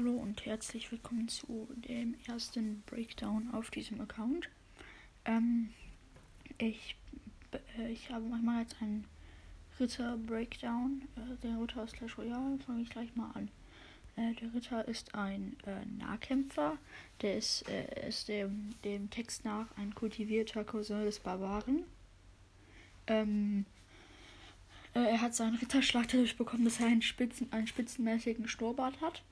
Hallo und herzlich willkommen zu dem ersten Breakdown auf diesem Account. Ähm, ich, äh, ich habe manchmal jetzt einen Ritter Breakdown. Äh, der Ritter aus Clash Royale fange ich gleich mal an. Äh, der Ritter ist ein äh, Nahkämpfer. Der ist, äh, ist dem, dem Text nach ein kultivierter Cousin des Barbaren. Ähm, äh, er hat seinen Ritterschlag dadurch bekommen, dass er einen, Spitzen, einen spitzenmäßigen Schnurrbart hat.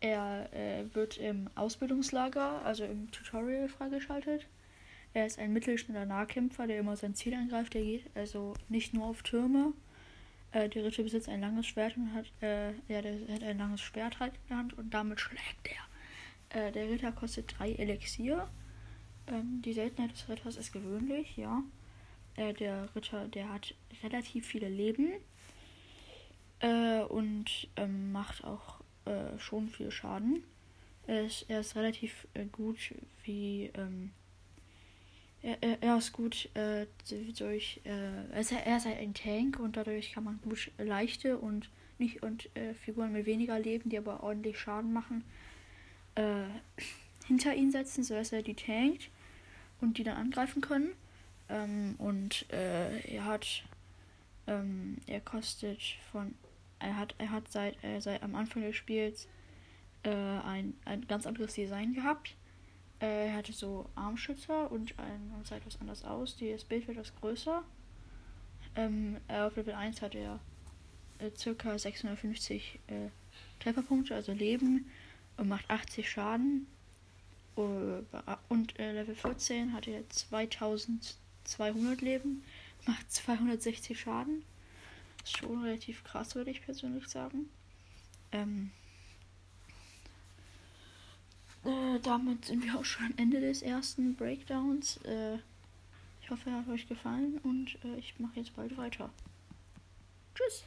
Er äh, wird im Ausbildungslager, also im Tutorial freigeschaltet. Er ist ein mittelschneller Nahkämpfer, der immer sein Ziel angreift. Der geht also nicht nur auf Türme. Äh, der Ritter besitzt ein langes Schwert und hat, äh, ja, der hat ein langes Schwert halt in der Hand und damit schlägt er. Äh, der Ritter kostet drei Elixier. Ähm, die Seltenheit des Ritters ist gewöhnlich, ja. Äh, der Ritter, der hat relativ viele Leben äh, und ähm, macht auch äh, schon viel Schaden. Er ist, er ist relativ äh, gut wie. Ähm, er, er, ist gut äh, durch. Äh, er, ist, er ist halt ein Tank und dadurch kann man gut leichte und nicht und äh, Figuren mit weniger Leben, die aber ordentlich Schaden machen, hinter ihn setzen, sodass er die tankt und die dann angreifen können. Ähm, und er hat. Ähm, er kostet von er hat, er hat seit, äh, seit am Anfang des Spiels äh, ein, ein ganz anderes Design gehabt. Äh, er hatte so Armschützer und ein, sah etwas anders aus. Das Bild wird etwas größer. Ähm, auf Level 1 hat er äh, circa 650 äh, Trefferpunkte, also Leben, und macht 80 Schaden. Uh, und äh, Level 14 hat er 2200 Leben, macht 260 Schaden schon relativ krass, würde ich persönlich sagen. Ähm, äh, damit sind wir auch schon am Ende des ersten Breakdowns. Äh, ich hoffe, er hat euch gefallen und äh, ich mache jetzt bald weiter. Tschüss.